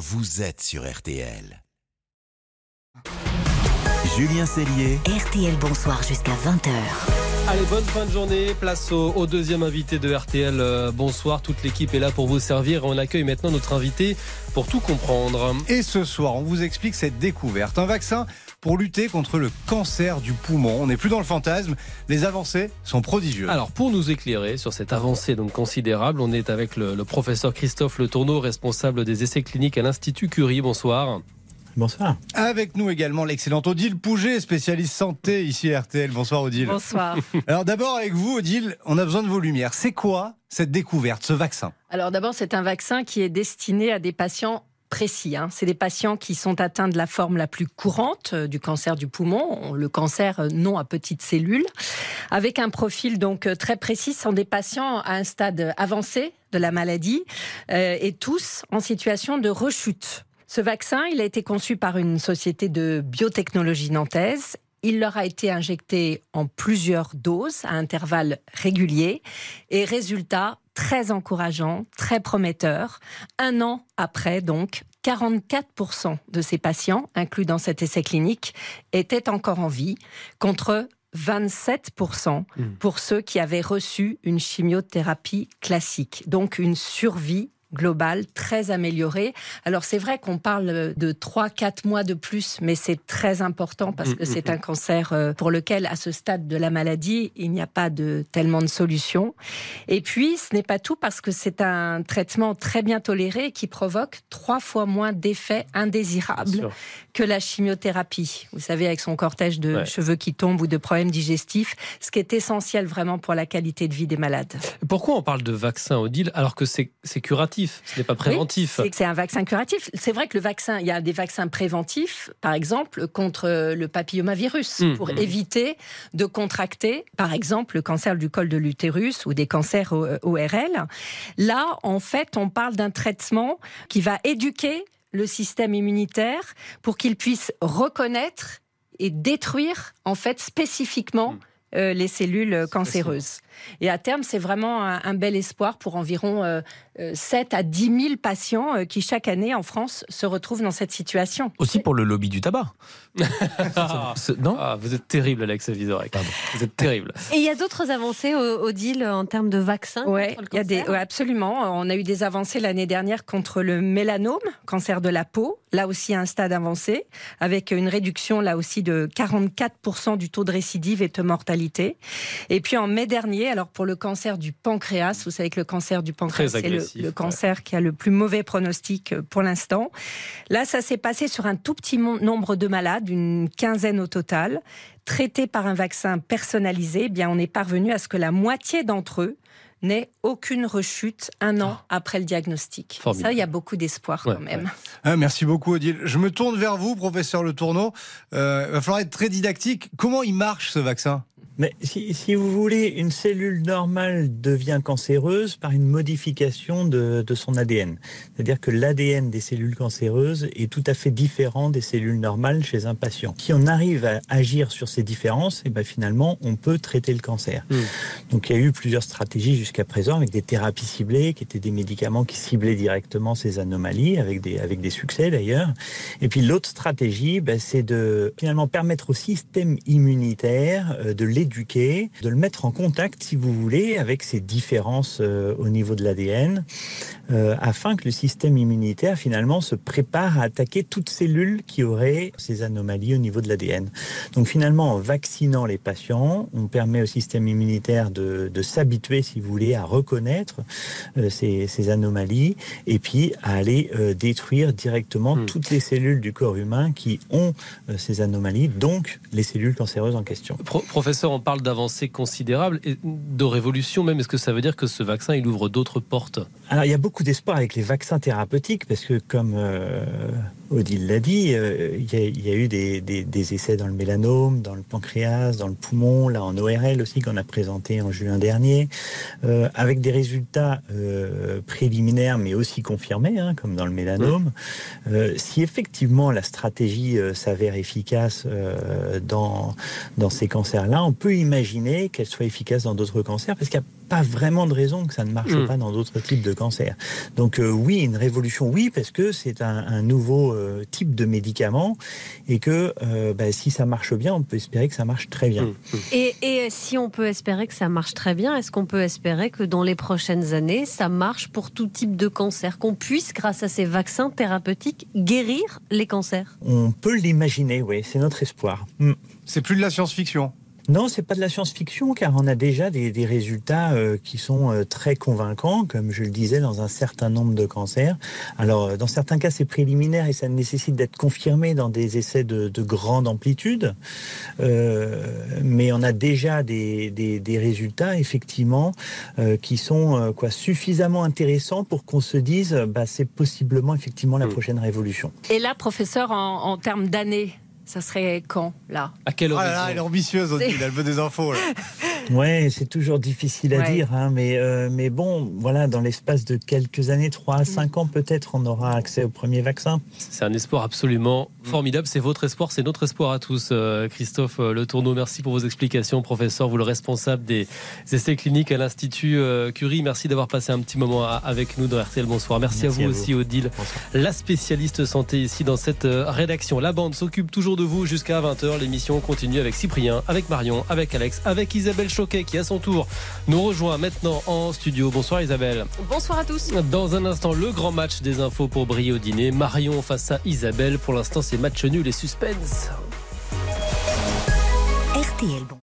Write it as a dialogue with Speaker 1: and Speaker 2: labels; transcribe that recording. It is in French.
Speaker 1: vous êtes sur RTL. Julien Cellier.
Speaker 2: RTL Bonsoir jusqu'à 20h.
Speaker 3: Allez, bonne fin de journée. Place au, au deuxième invité de RTL. Euh, bonsoir, toute l'équipe est là pour vous servir. On accueille maintenant notre invité pour tout comprendre.
Speaker 4: Et ce soir, on vous explique cette découverte. Un vaccin pour lutter contre le cancer du poumon. On n'est plus dans le fantasme. Les avancées sont prodigieuses.
Speaker 3: Alors, pour nous éclairer sur cette avancée donc considérable, on est avec le, le professeur Christophe Le Tourneau, responsable des essais cliniques à l'Institut Curie. Bonsoir.
Speaker 5: Bonsoir.
Speaker 4: Avec nous également l'excellente Odile Pouget, spécialiste santé ici à RTL. Bonsoir Odile.
Speaker 6: Bonsoir.
Speaker 4: Alors d'abord avec vous Odile, on a besoin de vos lumières. C'est quoi cette découverte, ce vaccin?
Speaker 6: Alors d'abord, c'est un vaccin qui est destiné à des patients précis. Hein. C'est des patients qui sont atteints de la forme la plus courante euh, du cancer du poumon, le cancer euh, non à petites cellules, avec un profil donc euh, très précis. Ce sont des patients à un stade avancé de la maladie et tous en situation de rechute. Ce vaccin, il a été conçu par une société de biotechnologie nantaise. Il leur a été injecté en plusieurs doses à intervalles réguliers et résultat très encourageant, très prometteur. Un an après, donc, 44% de ces patients, inclus dans cet essai clinique, étaient encore en vie, contre 27% pour ceux qui avaient reçu une chimiothérapie classique. Donc une survie globale très améliorée. Alors c'est vrai qu'on parle de 3-4 mois de plus, mais c'est très important parce que c'est un cancer euh, pour lequel, à ce stade de la maladie, il n'y a pas de tellement de solutions. Et puis, ce n'est pas tout parce que c'est un traitement très bien toléré qui provoque trois fois moins d'effets indésirables que la chimiothérapie. Vous savez, avec son cortège de
Speaker 3: Ouais.
Speaker 6: cheveux qui tombent ou de problèmes digestifs, ce qui est essentiel vraiment pour la qualité de vie des malades.
Speaker 3: Pourquoi on parle de vaccin, Odile, alors que c'est c'est curatif, ce n'est pas préventif
Speaker 6: Oui, c'est un vaccin curatif. C'est vrai que le vaccin, il y a des vaccins préventifs, par exemple, contre le papillomavirus,
Speaker 3: Mmh,
Speaker 6: pour
Speaker 3: mmh.
Speaker 6: éviter de contracter, par exemple, le cancer du col de l'utérus ou des cancers ORL. Là, en fait, on parle d'un traitement qui va éduquer le système immunitaire pour qu'il puisse reconnaître et détruire, en fait, spécifiquement
Speaker 3: Mmh.
Speaker 6: euh, les cellules cancéreuses. Et à terme, c'est vraiment un, un bel espoir pour environ euh, euh, 7 à 10 000 patients euh, qui, chaque année, en France, se retrouvent dans cette situation.
Speaker 5: Aussi pour le lobby du tabac.
Speaker 3: Ah,
Speaker 5: non
Speaker 3: ah, vous êtes terrible, Alex Vizorek. Vous êtes terrible.
Speaker 7: Et il y a d'autres avancées, O- Odile, en termes de vaccins
Speaker 6: Ouais,
Speaker 7: contre le
Speaker 6: il y a des,
Speaker 7: cancer
Speaker 6: ouais, absolument. On a eu des avancées l'année dernière contre le mélanome, cancer de la peau, là aussi à un stade avancé, avec une réduction là aussi de 44% du taux de récidive et de mortalité. Et puis en mai dernier, alors pour le cancer du pancréas, vous savez que le cancer du pancréas,
Speaker 3: Très
Speaker 6: c'est le, le
Speaker 3: ouais.
Speaker 6: cancer qui a le plus mauvais pronostic euh, pour l'instant. Là, ça s'est passé sur un tout petit nombre de malades, une quinzaine au total, traités par un vaccin personnalisé. Eh bien, on est parvenu à ce que la moitié d'entre eux n'aient aucune rechute un an après le diagnostic.
Speaker 3: Ah. Formidable.
Speaker 6: Ça, il y a beaucoup d'espoir
Speaker 3: Ouais,
Speaker 6: quand même.
Speaker 4: Ah, Merci beaucoup Odile. Je me tourne vers vous, professeur Le Tourneau. Euh, il va falloir être très didactique. Comment il marche ce vaccin?
Speaker 5: Mais si, si vous voulez, une cellule normale devient cancéreuse par une modification de, de son ADN. C'est-à-dire que l'ADN des cellules cancéreuses est tout à fait différent des cellules normales chez un patient. Si on arrive à agir sur ces différences, et ben finalement, on peut traiter le cancer.
Speaker 3: Mm.
Speaker 5: Donc il y a eu plusieurs stratégies jusqu'à présent avec des thérapies ciblées, qui étaient des médicaments qui ciblaient directement ces anomalies, avec des, avec des succès d'ailleurs. Et puis l'autre stratégie, ben, c'est de finalement permettre au système immunitaire euh, de de le mettre en contact, si vous voulez, avec ces différences euh, au niveau de l'ADN, euh, afin que le système immunitaire finalement se prépare à attaquer toute cellule qui aurait ces anomalies au niveau de l'ADN. Donc finalement, en vaccinant les patients, on permet au système immunitaire de, de s'habituer, si vous voulez, à reconnaître euh, ces, ces anomalies et puis à aller euh, détruire directement
Speaker 3: Hmm.
Speaker 5: toutes les cellules du corps humain qui ont ces anomalies, donc les cellules cancéreuses en question.
Speaker 3: Pro- professeur, on parle d'avancées considérables et de révolution même. Est-ce que ça veut dire que ce vaccin, il ouvre d'autres portes?
Speaker 5: Alors il y a beaucoup d'espoir avec les vaccins thérapeutiques parce que comme euh, Odile l'a dit, euh, il, y a, il y a eu des, des- des essais dans le mélanome, dans le pancréas, dans le poumon, là en ORL aussi qu'on a présenté en juin dernier, euh, avec des résultats préliminaires mais aussi confirmés, hein, comme dans le mélanome. Si effectivement la stratégie s'avère efficace dans, dans ces cancers-là, on peut imaginer qu'elle soit efficace dans d'autres cancers parce qu'il y a pas vraiment de raison que ça ne marche
Speaker 3: Mm.
Speaker 5: pas dans d'autres types de cancers. Donc euh, oui, une révolution, oui, parce que c'est un, un nouveau euh, type de médicament et que euh, bah, si ça marche bien, on peut espérer que ça marche très bien.
Speaker 3: Hum, hum.
Speaker 7: Et, et si on peut espérer que ça marche très bien, est-ce qu'on peut espérer que dans les prochaines années, ça marche pour tout type de cancer, qu'on puisse, grâce à ces vaccins thérapeutiques, guérir les cancers?
Speaker 5: On peut l'imaginer, oui, c'est notre espoir.
Speaker 4: C'est plus de la science-fiction.
Speaker 5: Non, c'est pas de la science-fiction, car on a déjà des, des résultats euh, qui sont euh, très convaincants, comme je le disais, dans un certain nombre de cancers. Alors, euh, dans certains cas, c'est préliminaire et ça nécessite d'être confirmé dans des essais de, de grande amplitude. Euh, mais on a déjà des, des- des résultats, effectivement, euh, qui sont euh, quoi, suffisamment intéressants pour qu'on se dise, bah, c'est possiblement, effectivement, la
Speaker 3: Mm.
Speaker 5: prochaine révolution.
Speaker 6: Et là, professeur, en, en termes d'années, ça serait quand, là?
Speaker 3: À quelle
Speaker 4: Oh
Speaker 3: heure
Speaker 4: là là, elle est ambitieuse, Odile, elle veut des infos. là.
Speaker 5: Ouais, c'est toujours difficile à
Speaker 6: Ouais.
Speaker 5: dire, hein, mais, euh, mais bon, voilà, dans l'espace de quelques années, 3 à 5 ans peut-être, on aura accès au premier vaccin.
Speaker 3: C'est un espoir absolument formidable. C'est votre espoir, c'est notre espoir à tous. Euh, Christophe euh, Le Tourneau, merci pour vos explications. Professeur, vous le responsable des essais cliniques à l'Institut euh, Curie. Merci d'avoir passé un petit moment à- avec nous dans RTL. Bonsoir. Merci,
Speaker 5: Merci
Speaker 3: à vous
Speaker 5: à vous.
Speaker 3: aussi, Odile, la spécialiste santé ici dans cette euh, rédaction. La bande s'occupe toujours de vous jusqu'à 20h. L'émission continue avec Cyprien, avec Marion, avec Alex, avec Isabelle Choquet qui, à son tour, nous rejoint maintenant en studio. Bonsoir Isabelle.
Speaker 6: Bonsoir à tous.
Speaker 3: Dans un instant, le grand match des infos pour briller au dîner. Marion face à Isabelle. Pour l'instant, c'est match nul et suspense.
Speaker 2: RTL, bon.